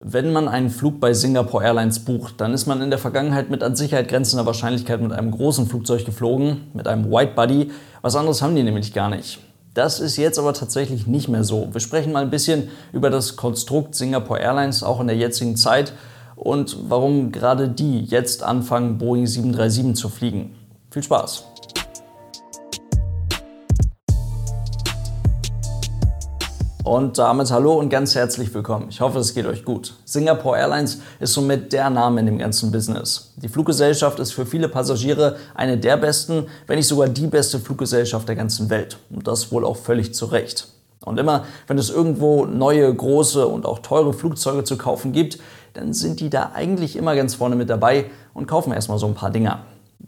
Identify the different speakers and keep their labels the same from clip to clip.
Speaker 1: Wenn man einen Flug bei Singapore Airlines bucht, dann ist man in der Vergangenheit mit an Sicherheit grenzender Wahrscheinlichkeit mit einem großen Flugzeug geflogen, mit einem Whitebody. Was anderes haben die nämlich gar nicht. Das ist jetzt aber tatsächlich nicht mehr so. Wir sprechen mal ein bisschen über das Konstrukt Singapore Airlines auch in der jetzigen Zeit und warum gerade die jetzt anfangen, Boeing 737 zu fliegen. Viel Spaß! Und damit hallo und ganz herzlich willkommen. Ich hoffe, es geht euch gut. Singapore Airlines ist somit der Name in dem ganzen Business. Die Fluggesellschaft ist für viele Passagiere eine der besten, wenn nicht sogar die beste Fluggesellschaft der ganzen Welt. Und das wohl auch völlig zu Recht. Und immer, wenn es irgendwo neue, große und auch teure Flugzeuge zu kaufen gibt, dann sind die da eigentlich immer ganz vorne mit dabei und kaufen erstmal so ein paar Dinger.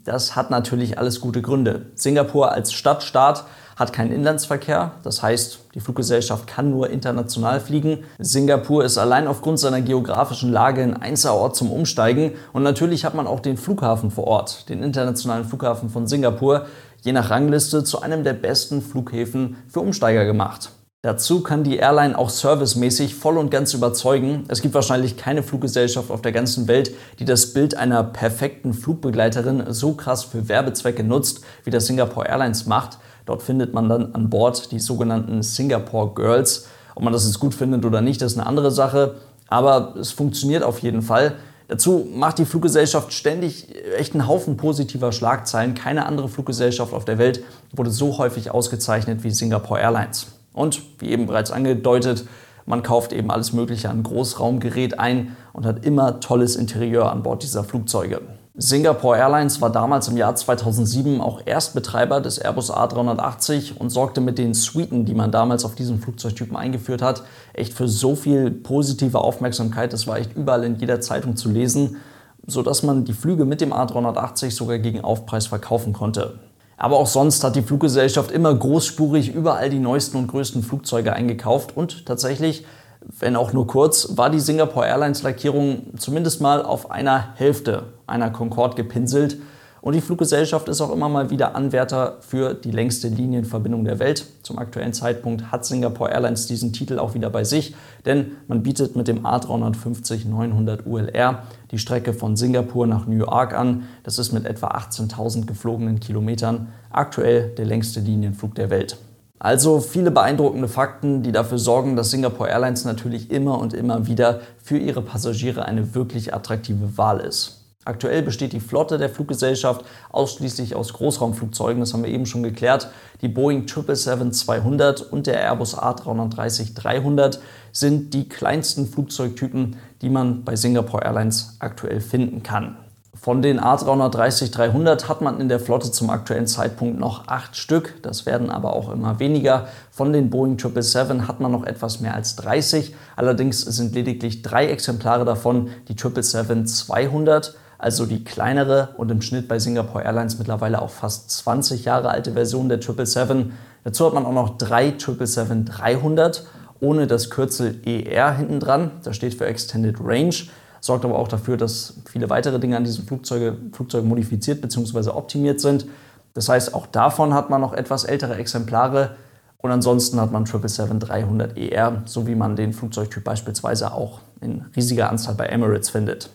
Speaker 1: Das hat natürlich alles gute Gründe. Singapur als Stadtstaat hat keinen Inlandsverkehr. Das heißt, die Fluggesellschaft kann nur international fliegen. Singapur ist allein aufgrund seiner geografischen Lage ein einziger Ort zum Umsteigen. Und natürlich hat man auch den Flughafen vor Ort, den internationalen Flughafen von Singapur, je nach Rangliste zu einem der besten Flughäfen für Umsteiger gemacht. Dazu kann die Airline auch servicemäßig voll und ganz überzeugen. Es gibt wahrscheinlich keine Fluggesellschaft auf der ganzen Welt, die das Bild einer perfekten Flugbegleiterin so krass für Werbezwecke nutzt, wie das Singapore Airlines macht. Dort findet man dann an Bord die sogenannten Singapore Girls. Ob man das jetzt gut findet oder nicht, ist eine andere Sache. Aber es funktioniert auf jeden Fall. Dazu macht die Fluggesellschaft ständig echt einen Haufen positiver Schlagzeilen. Keine andere Fluggesellschaft auf der Welt wurde so häufig ausgezeichnet wie Singapore Airlines. Und wie eben bereits angedeutet, man kauft eben alles Mögliche an Großraumgerät ein und hat immer tolles Interieur an Bord dieser Flugzeuge. Singapore Airlines war damals im Jahr 2007 auch Erstbetreiber des Airbus A380 und sorgte mit den Suiten, die man damals auf diesen Flugzeugtypen eingeführt hat, echt für so viel positive Aufmerksamkeit. Das war echt überall in jeder Zeitung zu lesen, sodass man die Flüge mit dem A380 sogar gegen Aufpreis verkaufen konnte. Aber auch sonst hat die Fluggesellschaft immer großspurig überall die neuesten und größten Flugzeuge eingekauft und tatsächlich wenn auch nur kurz, war die Singapore Airlines Lackierung zumindest mal auf einer Hälfte einer Concorde gepinselt. Und die Fluggesellschaft ist auch immer mal wieder Anwärter für die längste Linienverbindung der Welt. Zum aktuellen Zeitpunkt hat Singapore Airlines diesen Titel auch wieder bei sich, denn man bietet mit dem A350-900 ULR die Strecke von Singapur nach New York an. Das ist mit etwa 18.000 geflogenen Kilometern aktuell der längste Linienflug der Welt. Also viele beeindruckende Fakten, die dafür sorgen, dass Singapore Airlines natürlich immer und immer wieder für ihre Passagiere eine wirklich attraktive Wahl ist. Aktuell besteht die Flotte der Fluggesellschaft ausschließlich aus Großraumflugzeugen, das haben wir eben schon geklärt. Die Boeing 777-200 und der Airbus A330-300 sind die kleinsten Flugzeugtypen, die man bei Singapore Airlines aktuell finden kann. Von den A330-300 hat man in der Flotte zum aktuellen Zeitpunkt noch acht Stück. Das werden aber auch immer weniger. Von den Boeing 777 hat man noch etwas mehr als 30. Allerdings sind lediglich drei Exemplare davon die 777-200, also die kleinere und im Schnitt bei Singapore Airlines mittlerweile auch fast 20 Jahre alte Version der 777. Dazu hat man auch noch drei 777-300 ohne das Kürzel ER hinten dran. Das steht für Extended Range sorgt aber auch dafür, dass viele weitere Dinge an diesem Flugzeug modifiziert bzw. optimiert sind. Das heißt, auch davon hat man noch etwas ältere Exemplare und ansonsten hat man 777-300ER, so wie man den Flugzeugtyp beispielsweise auch in riesiger Anzahl bei Emirates findet.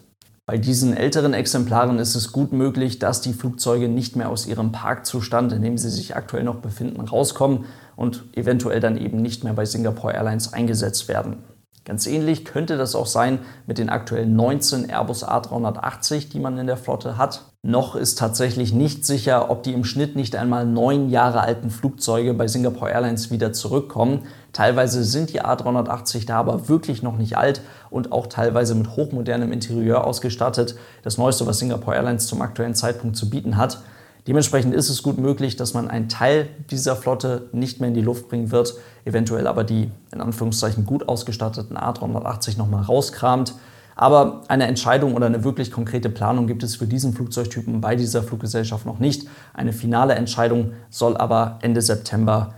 Speaker 1: Bei diesen älteren Exemplaren ist es gut möglich, dass die Flugzeuge nicht mehr aus ihrem Parkzustand, in dem sie sich aktuell noch befinden, rauskommen und eventuell dann eben nicht mehr bei Singapore Airlines eingesetzt werden. Ganz ähnlich könnte das auch sein mit den aktuellen 19 Airbus A380, die man in der Flotte hat. Noch ist tatsächlich nicht sicher, ob die im Schnitt nicht einmal neun Jahre alten Flugzeuge bei Singapore Airlines wieder zurückkommen. Teilweise sind die A380 da aber wirklich noch nicht alt und auch teilweise mit hochmodernem Interieur ausgestattet. Das Neueste, was Singapore Airlines zum aktuellen Zeitpunkt zu bieten hat. Dementsprechend ist es gut möglich, dass man einen Teil dieser Flotte nicht mehr in die Luft bringen wird, eventuell aber die in Anführungszeichen gut ausgestatteten A380 nochmal rauskramt. Aber eine Entscheidung oder eine wirklich konkrete Planung gibt es für diesen Flugzeugtypen bei dieser Fluggesellschaft noch nicht. Eine finale Entscheidung soll aber Ende September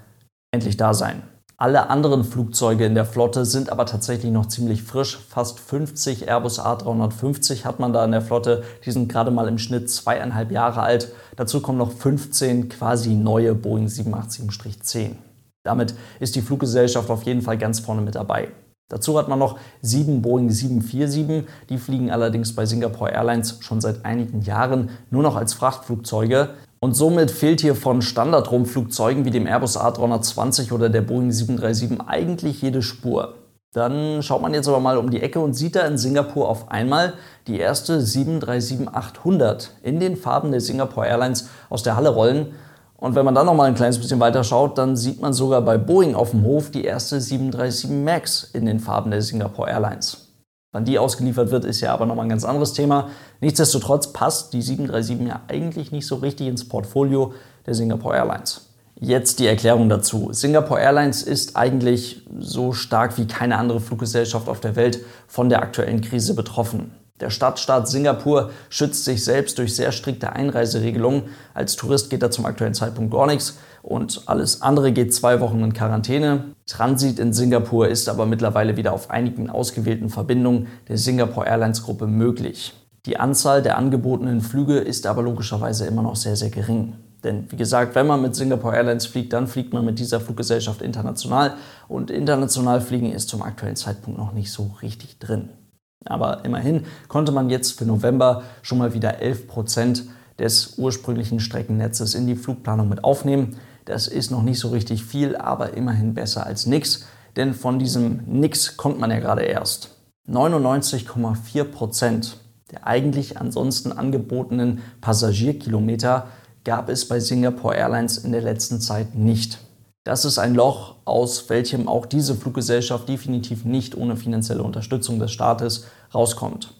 Speaker 1: endlich da sein. Alle anderen Flugzeuge in der Flotte sind aber tatsächlich noch ziemlich frisch. Fast 50 Airbus A350 hat man da in der Flotte. Die sind gerade mal im Schnitt zweieinhalb Jahre alt. Dazu kommen noch 15 quasi neue Boeing 787-10. Damit ist die Fluggesellschaft auf jeden Fall ganz vorne mit dabei. Dazu hat man noch sieben Boeing 747, die fliegen allerdings bei Singapore Airlines schon seit einigen Jahren nur noch als Frachtflugzeuge. Und somit fehlt hier von Standardrumpfflugzeugen wie dem Airbus A320 oder der Boeing 737 eigentlich jede Spur. Dann schaut man jetzt aber mal um die Ecke und sieht da in Singapur auf einmal die erste 737-800 in den Farben der Singapore Airlines aus der Halle rollen. Und wenn man dann noch mal ein kleines bisschen weiter schaut, dann sieht man sogar bei Boeing auf dem Hof die erste 737 MAX in den Farben der Singapore Airlines. Wann die ausgeliefert wird, ist ja aber noch mal ein ganz anderes Thema. Nichtsdestotrotz passt die 737 ja eigentlich nicht so richtig ins Portfolio der Singapore Airlines. Jetzt die Erklärung dazu. Singapore Airlines ist eigentlich so stark wie keine andere Fluggesellschaft auf der Welt von der aktuellen Krise betroffen. Der Stadtstaat Singapur schützt sich selbst durch sehr strikte Einreiseregelungen. Als Tourist geht da zum aktuellen Zeitpunkt gar nichts und alles andere geht zwei Wochen in Quarantäne. Transit in Singapur ist aber mittlerweile wieder auf einigen ausgewählten Verbindungen der Singapore Airlines Gruppe möglich. Die Anzahl der angebotenen Flüge ist aber logischerweise immer noch sehr, sehr gering. Denn wie gesagt, wenn man mit Singapore Airlines fliegt, dann fliegt man mit dieser Fluggesellschaft international. Und international fliegen ist zum aktuellen Zeitpunkt noch nicht so richtig drin. Aber immerhin konnte man jetzt für November schon mal wieder 11 Prozent des ursprünglichen Streckennetzes in die Flugplanung mit aufnehmen. Das ist noch nicht so richtig viel, aber immerhin besser als nichts. Denn von diesem Nix kommt man ja gerade erst. 99,4 Prozent der eigentlich ansonsten angebotenen Passagierkilometer gab es bei Singapore Airlines in der letzten Zeit nicht. Das ist ein Loch, aus welchem auch diese Fluggesellschaft definitiv nicht ohne finanzielle Unterstützung des Staates rauskommt.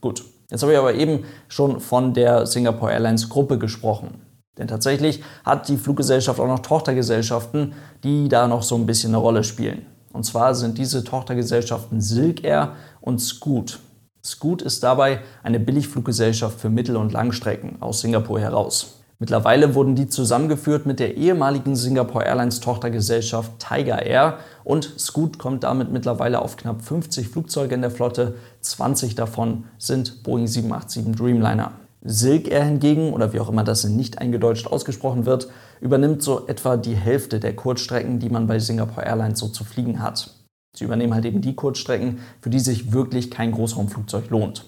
Speaker 1: Gut, jetzt habe ich aber eben schon von der Singapore Airlines Gruppe gesprochen. Denn tatsächlich hat die Fluggesellschaft auch noch Tochtergesellschaften, die da noch so ein bisschen eine Rolle spielen. Und zwar sind diese Tochtergesellschaften Silk Air und Scoot. Scoot ist dabei eine Billigfluggesellschaft für Mittel- und Langstrecken aus Singapur heraus. Mittlerweile wurden die zusammengeführt mit der ehemaligen Singapore Airlines Tochtergesellschaft Tiger Air und Scoot kommt damit mittlerweile auf knapp 50 Flugzeuge in der Flotte. 20 davon sind Boeing 787 Dreamliner. Silk Air hingegen, oder wie auch immer das nicht eingedeutscht ausgesprochen wird, übernimmt so etwa die Hälfte der Kurzstrecken, die man bei Singapore Airlines so zu fliegen hat. Sie übernehmen halt eben die Kurzstrecken, für die sich wirklich kein Großraumflugzeug lohnt.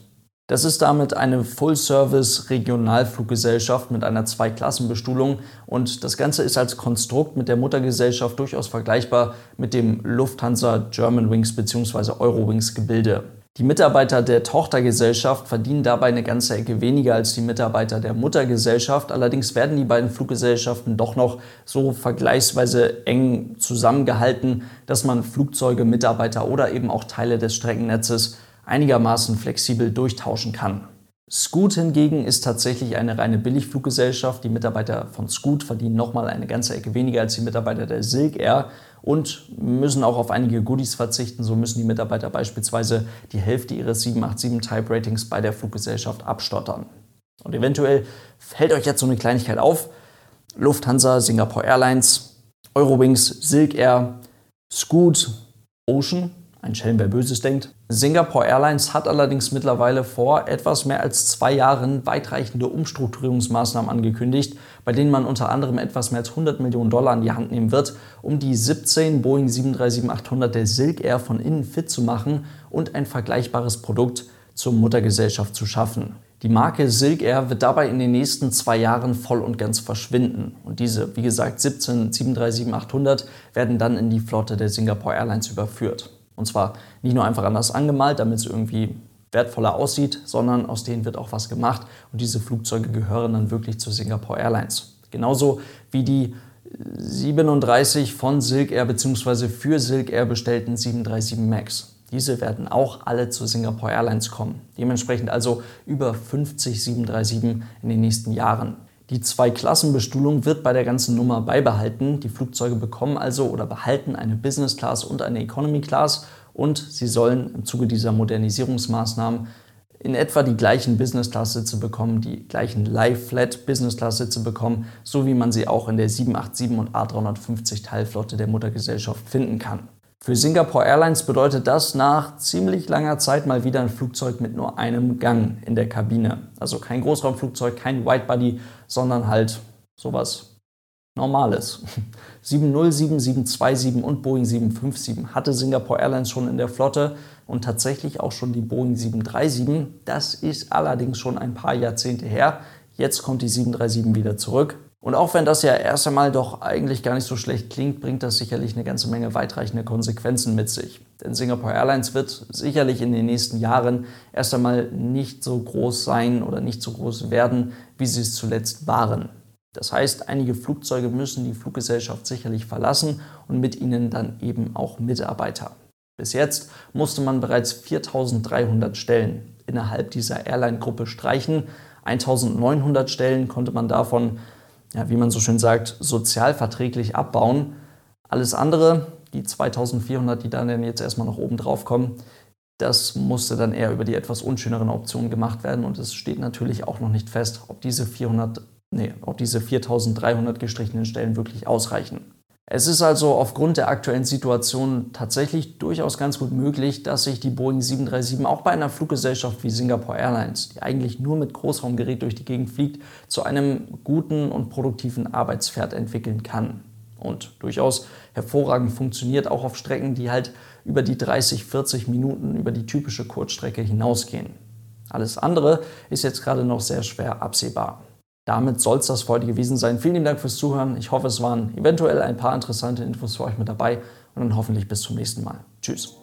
Speaker 1: Das ist damit eine Full-Service-Regionalfluggesellschaft mit einer Zweiklassenbestuhlung und das Ganze ist als Konstrukt mit der Muttergesellschaft durchaus vergleichbar mit dem Lufthansa Germanwings bzw. Eurowings Gebilde. Die Mitarbeiter der Tochtergesellschaft verdienen dabei eine ganze Ecke weniger als die Mitarbeiter der Muttergesellschaft. Allerdings werden die beiden Fluggesellschaften doch noch so vergleichsweise eng zusammengehalten, dass man Flugzeuge, Mitarbeiter oder eben auch Teile des Streckennetzes einigermaßen flexibel durchtauschen kann. Scoot hingegen ist tatsächlich eine reine Billigfluggesellschaft. Die Mitarbeiter von Scoot verdienen nochmal eine ganze Ecke weniger als die Mitarbeiter der Silk Air und müssen auch auf einige Goodies verzichten. So müssen die Mitarbeiter beispielsweise die Hälfte ihres 787 Type Ratings bei der Fluggesellschaft abstottern. Und eventuell fällt euch jetzt so eine Kleinigkeit auf. Lufthansa, Singapore Airlines, Eurowings, Silk Air, Scoot, Ocean ein Schelm, wer Böses denkt. Singapore Airlines hat allerdings mittlerweile vor etwas mehr als zwei Jahren weitreichende Umstrukturierungsmaßnahmen angekündigt, bei denen man unter anderem etwas mehr als 100 Millionen Dollar in die Hand nehmen wird, um die 17 Boeing 737-800 der Silk Air von innen fit zu machen und ein vergleichbares Produkt zur Muttergesellschaft zu schaffen. Die Marke Silk Air wird dabei in den nächsten zwei Jahren voll und ganz verschwinden. Und diese, wie gesagt, 17 737-800 werden dann in die Flotte der Singapore Airlines überführt. Und zwar nicht nur einfach anders angemalt, damit es irgendwie wertvoller aussieht, sondern aus denen wird auch was gemacht. Und diese Flugzeuge gehören dann wirklich zu Singapore Airlines. Genauso wie die 37 von Silk Air bzw. für Silk Air bestellten 737 MAX. Diese werden auch alle zu Singapore Airlines kommen. Dementsprechend also über 50 737 in den nächsten Jahren. Die Zwei-Klassen-Bestuhlung wird bei der ganzen Nummer beibehalten. Die Flugzeuge bekommen also oder behalten eine Business Class und eine Economy Class und sie sollen im Zuge dieser Modernisierungsmaßnahmen in etwa die gleichen Business Class Sitze bekommen, die gleichen Live Flat Business Class Sitze bekommen, so wie man sie auch in der 787 und A350 Teilflotte der Muttergesellschaft finden kann. Für Singapore Airlines bedeutet das nach ziemlich langer Zeit mal wieder ein Flugzeug mit nur einem Gang in der Kabine. Also kein Großraumflugzeug, kein Widebody, sondern halt sowas Normales. 707, 727 und Boeing 757 hatte Singapore Airlines schon in der Flotte und tatsächlich auch schon die Boeing 737. Das ist allerdings schon ein paar Jahrzehnte her. Jetzt kommt die 737 wieder zurück. Und auch wenn das ja erst einmal doch eigentlich gar nicht so schlecht klingt, bringt das sicherlich eine ganze Menge weitreichende Konsequenzen mit sich. Denn Singapore Airlines wird sicherlich in den nächsten Jahren erst einmal nicht so groß sein oder nicht so groß werden, wie sie es zuletzt waren. Das heißt, einige Flugzeuge müssen die Fluggesellschaft sicherlich verlassen und mit ihnen dann eben auch Mitarbeiter. Bis jetzt musste man bereits 4300 Stellen innerhalb dieser Airline-Gruppe streichen. 1900 Stellen konnte man davon ja, wie man so schön sagt, sozialverträglich abbauen. Alles andere, die 2400, die dann jetzt erstmal noch oben drauf kommen, das musste dann eher über die etwas unschöneren Optionen gemacht werden und es steht natürlich auch noch nicht fest, ob diese 400, nee, ob diese 4300 gestrichenen Stellen wirklich ausreichen. Es ist also aufgrund der aktuellen Situation tatsächlich durchaus ganz gut möglich, dass sich die Boeing 737 auch bei einer Fluggesellschaft wie Singapore Airlines, die eigentlich nur mit Großraumgerät durch die Gegend fliegt, zu einem guten und produktiven Arbeitspferd entwickeln kann. Und durchaus hervorragend funktioniert auch auf Strecken, die halt über die 30, 40 Minuten über die typische Kurzstrecke hinausgehen. Alles andere ist jetzt gerade noch sehr schwer absehbar. Damit soll es das für heute gewesen sein. Vielen lieben Dank fürs Zuhören. Ich hoffe, es waren eventuell ein paar interessante Infos für euch mit dabei und dann hoffentlich bis zum nächsten Mal. Tschüss.